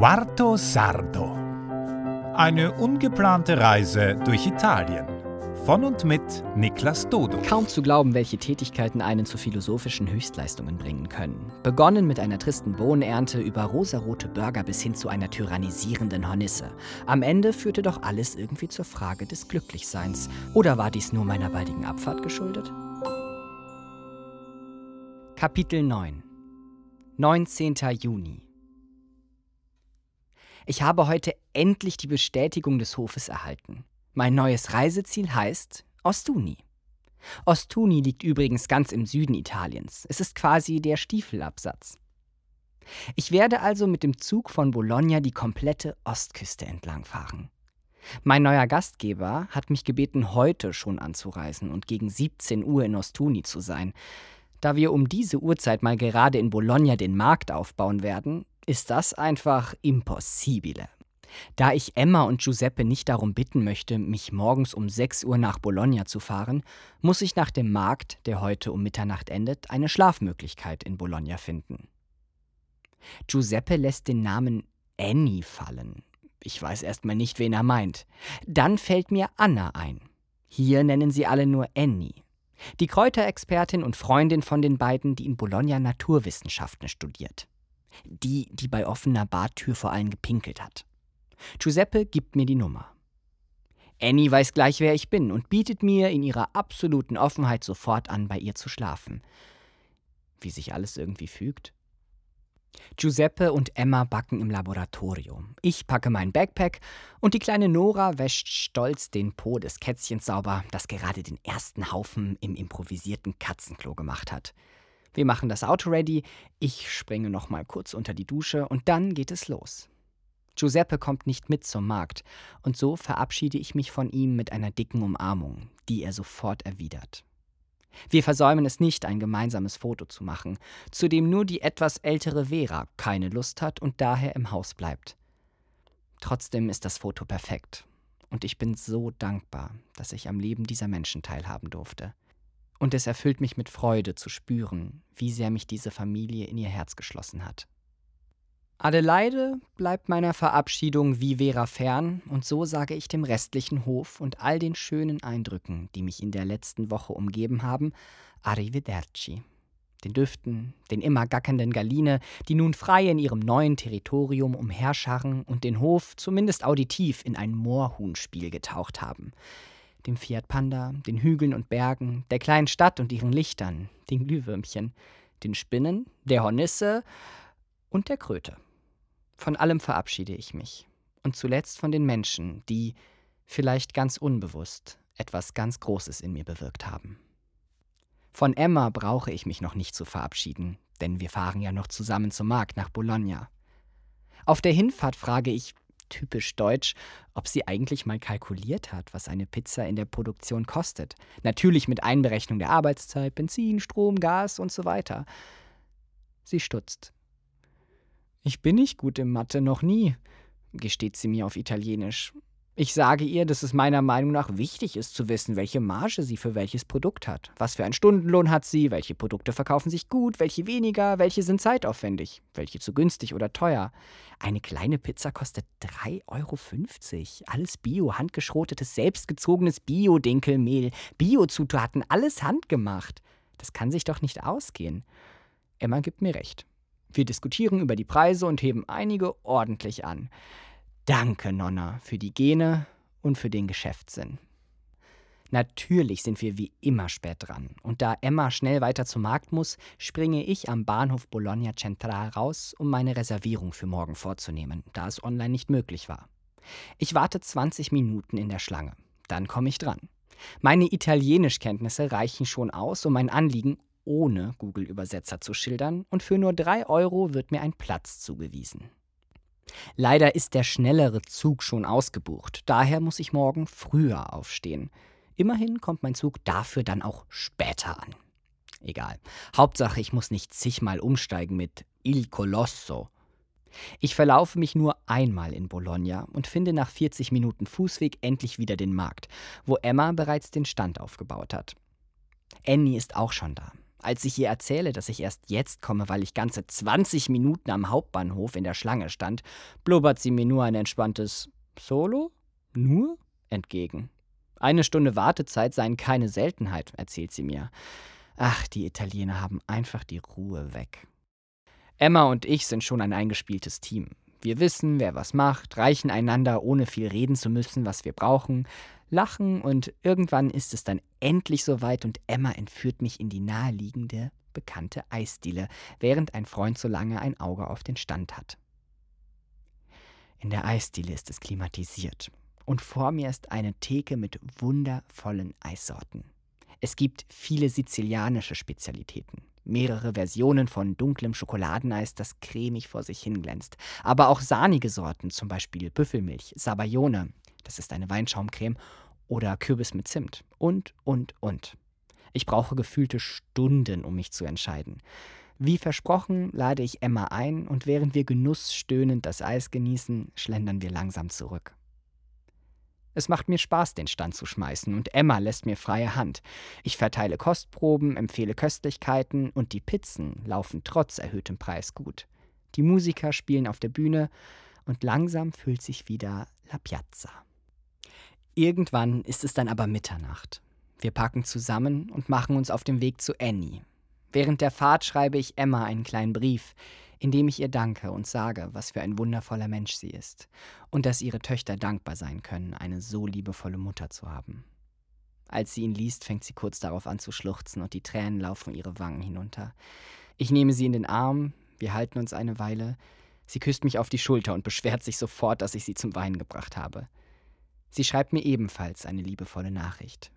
Quarto Sardo. Eine ungeplante Reise durch Italien. Von und mit Niklas Dodo. Kaum zu glauben, welche Tätigkeiten einen zu philosophischen Höchstleistungen bringen können. Begonnen mit einer tristen Bohnenernte über rosarote Burger bis hin zu einer tyrannisierenden Hornisse. Am Ende führte doch alles irgendwie zur Frage des Glücklichseins. Oder war dies nur meiner baldigen Abfahrt geschuldet? Kapitel 9 19. Juni ich habe heute endlich die Bestätigung des Hofes erhalten. Mein neues Reiseziel heißt Ostuni. Ostuni liegt übrigens ganz im Süden Italiens. Es ist quasi der Stiefelabsatz. Ich werde also mit dem Zug von Bologna die komplette Ostküste entlangfahren. Mein neuer Gastgeber hat mich gebeten, heute schon anzureisen und gegen 17 Uhr in Ostuni zu sein. Da wir um diese Uhrzeit mal gerade in Bologna den Markt aufbauen werden, ist das einfach impossibile. Da ich Emma und Giuseppe nicht darum bitten möchte, mich morgens um 6 Uhr nach Bologna zu fahren, muss ich nach dem Markt, der heute um Mitternacht endet, eine Schlafmöglichkeit in Bologna finden. Giuseppe lässt den Namen Annie fallen. Ich weiß erstmal nicht, wen er meint. Dann fällt mir Anna ein. Hier nennen sie alle nur Annie. Die Kräuterexpertin und Freundin von den beiden, die in Bologna Naturwissenschaften studiert. Die, die bei offener Badtür vor allen gepinkelt hat. Giuseppe gibt mir die Nummer. Annie weiß gleich, wer ich bin und bietet mir in ihrer absoluten Offenheit sofort an, bei ihr zu schlafen. Wie sich alles irgendwie fügt. Giuseppe und Emma backen im Laboratorium. Ich packe mein Backpack und die kleine Nora wäscht stolz den Po des Kätzchens sauber, das gerade den ersten Haufen im improvisierten Katzenklo gemacht hat. Wir machen das Auto ready, ich springe noch mal kurz unter die Dusche und dann geht es los. Giuseppe kommt nicht mit zum Markt und so verabschiede ich mich von ihm mit einer dicken Umarmung, die er sofort erwidert. Wir versäumen es nicht, ein gemeinsames Foto zu machen, zu dem nur die etwas ältere Vera keine Lust hat und daher im Haus bleibt. Trotzdem ist das Foto perfekt und ich bin so dankbar, dass ich am Leben dieser Menschen teilhaben durfte. Und es erfüllt mich mit Freude zu spüren, wie sehr mich diese Familie in ihr Herz geschlossen hat. Adelaide bleibt meiner Verabschiedung wie Vera fern, und so sage ich dem restlichen Hof und all den schönen Eindrücken, die mich in der letzten Woche umgeben haben, Arrivederci. Den Düften, den immer gackernden Galine, die nun frei in ihrem neuen Territorium umherscharren und den Hof zumindest auditiv in ein Moorhuhnspiel getaucht haben dem Fiat Panda, den Hügeln und Bergen, der kleinen Stadt und ihren Lichtern, den Glühwürmchen, den Spinnen, der Hornisse und der Kröte. Von allem verabschiede ich mich. Und zuletzt von den Menschen, die, vielleicht ganz unbewusst, etwas ganz Großes in mir bewirkt haben. Von Emma brauche ich mich noch nicht zu verabschieden, denn wir fahren ja noch zusammen zum Markt nach Bologna. Auf der Hinfahrt frage ich, typisch deutsch, ob sie eigentlich mal kalkuliert hat, was eine Pizza in der Produktion kostet. Natürlich mit Einberechnung der Arbeitszeit, Benzin, Strom, Gas und so weiter. Sie stutzt. Ich bin nicht gut im Mathe, noch nie, gesteht sie mir auf Italienisch. Ich sage ihr, dass es meiner Meinung nach wichtig ist zu wissen, welche Marge sie für welches Produkt hat. Was für einen Stundenlohn hat sie, welche Produkte verkaufen sich gut, welche weniger, welche sind zeitaufwendig, welche zu günstig oder teuer. Eine kleine Pizza kostet 3,50 Euro. Alles Bio, handgeschrotetes, selbstgezogenes Bio-Dinkelmehl, Bio-Zutaten, alles handgemacht. Das kann sich doch nicht ausgehen. Emma gibt mir recht. Wir diskutieren über die Preise und heben einige ordentlich an. Danke, Nonna, für die Gene und für den Geschäftssinn. Natürlich sind wir wie immer spät dran. Und da Emma schnell weiter zum Markt muss, springe ich am Bahnhof Bologna Central raus, um meine Reservierung für morgen vorzunehmen, da es online nicht möglich war. Ich warte 20 Minuten in der Schlange. Dann komme ich dran. Meine Italienischkenntnisse reichen schon aus, um mein Anliegen ohne Google-Übersetzer zu schildern, und für nur 3 Euro wird mir ein Platz zugewiesen. Leider ist der schnellere Zug schon ausgebucht, daher muss ich morgen früher aufstehen. Immerhin kommt mein Zug dafür dann auch später an. Egal. Hauptsache, ich muss nicht zigmal umsteigen mit Il Colosso. Ich verlaufe mich nur einmal in Bologna und finde nach 40 Minuten Fußweg endlich wieder den Markt, wo Emma bereits den Stand aufgebaut hat. Annie ist auch schon da. Als ich ihr erzähle, dass ich erst jetzt komme, weil ich ganze 20 Minuten am Hauptbahnhof in der Schlange stand, blubbert sie mir nur ein entspanntes Solo? Nur? entgegen. Eine Stunde Wartezeit seien keine Seltenheit, erzählt sie mir. Ach, die Italiener haben einfach die Ruhe weg. Emma und ich sind schon ein eingespieltes Team. Wir wissen, wer was macht, reichen einander, ohne viel reden zu müssen, was wir brauchen, lachen und irgendwann ist es dann endlich soweit und Emma entführt mich in die naheliegende, bekannte Eisdiele, während ein Freund so lange ein Auge auf den Stand hat. In der Eisdiele ist es klimatisiert und vor mir ist eine Theke mit wundervollen Eissorten. Es gibt viele sizilianische Spezialitäten. Mehrere Versionen von dunklem Schokoladeneis, das cremig vor sich hinglänzt. Aber auch sahnige Sorten, zum Beispiel Büffelmilch, Sabayone, das ist eine Weinschaumcreme, oder Kürbis mit Zimt. Und, und, und. Ich brauche gefühlte Stunden, um mich zu entscheiden. Wie versprochen, lade ich Emma ein und während wir genussstöhnend das Eis genießen, schlendern wir langsam zurück. Es macht mir Spaß, den Stand zu schmeißen, und Emma lässt mir freie Hand. Ich verteile Kostproben, empfehle Köstlichkeiten, und die Pizzen laufen trotz erhöhtem Preis gut. Die Musiker spielen auf der Bühne, und langsam füllt sich wieder La Piazza. Irgendwann ist es dann aber Mitternacht. Wir packen zusammen und machen uns auf den Weg zu Annie. Während der Fahrt schreibe ich Emma einen kleinen Brief, indem ich ihr danke und sage, was für ein wundervoller Mensch sie ist und dass ihre Töchter dankbar sein können, eine so liebevolle Mutter zu haben. Als sie ihn liest, fängt sie kurz darauf an zu schluchzen und die Tränen laufen ihre Wangen hinunter. Ich nehme sie in den Arm, wir halten uns eine Weile. Sie küsst mich auf die Schulter und beschwert sich sofort, dass ich sie zum Weinen gebracht habe. Sie schreibt mir ebenfalls eine liebevolle Nachricht.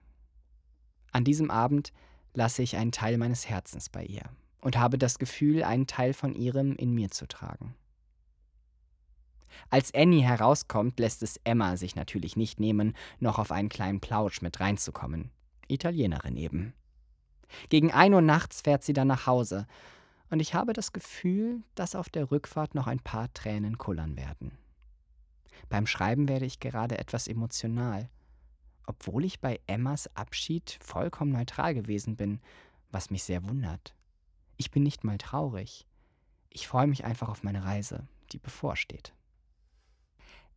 An diesem Abend lasse ich einen Teil meines Herzens bei ihr und habe das Gefühl, einen Teil von ihrem in mir zu tragen. Als Annie herauskommt, lässt es Emma sich natürlich nicht nehmen, noch auf einen kleinen Plausch mit reinzukommen. Italienerin eben. Gegen ein Uhr nachts fährt sie dann nach Hause, und ich habe das Gefühl, dass auf der Rückfahrt noch ein paar Tränen kullern werden. Beim Schreiben werde ich gerade etwas emotional, obwohl ich bei Emmas Abschied vollkommen neutral gewesen bin, was mich sehr wundert. Ich bin nicht mal traurig. Ich freue mich einfach auf meine Reise, die bevorsteht.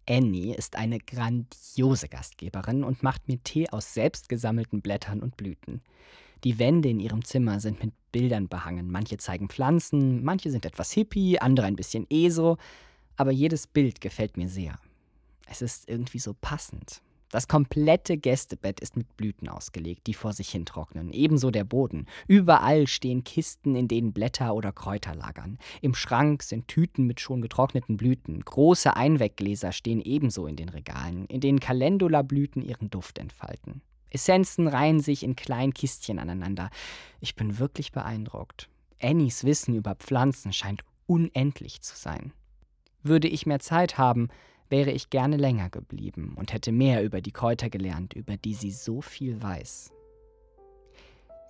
Annie ist eine grandiose Gastgeberin und macht mir Tee aus selbst gesammelten Blättern und Blüten. Die Wände in ihrem Zimmer sind mit Bildern behangen. Manche zeigen Pflanzen, manche sind etwas hippie, andere ein bisschen ESO, aber jedes Bild gefällt mir sehr. Es ist irgendwie so passend. Das komplette Gästebett ist mit Blüten ausgelegt, die vor sich hin trocknen. Ebenso der Boden. Überall stehen Kisten, in denen Blätter oder Kräuter lagern. Im Schrank sind Tüten mit schon getrockneten Blüten. Große Einweggläser stehen ebenso in den Regalen, in denen Calendula-Blüten ihren Duft entfalten. Essenzen reihen sich in kleinen Kistchen aneinander. Ich bin wirklich beeindruckt. Annies Wissen über Pflanzen scheint unendlich zu sein. Würde ich mehr Zeit haben, wäre ich gerne länger geblieben und hätte mehr über die Kräuter gelernt, über die sie so viel weiß.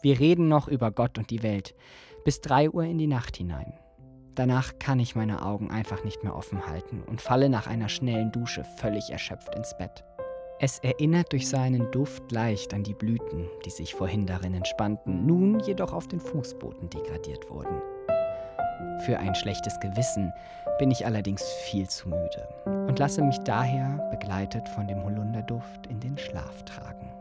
Wir reden noch über Gott und die Welt bis drei Uhr in die Nacht hinein. Danach kann ich meine Augen einfach nicht mehr offen halten und falle nach einer schnellen Dusche völlig erschöpft ins Bett. Es erinnert durch seinen Duft leicht an die Blüten, die sich vorhin darin entspannten, nun jedoch auf den Fußboden degradiert wurden. Für ein schlechtes Gewissen bin ich allerdings viel zu müde und lasse mich daher begleitet von dem Holunderduft in den Schlaf tragen.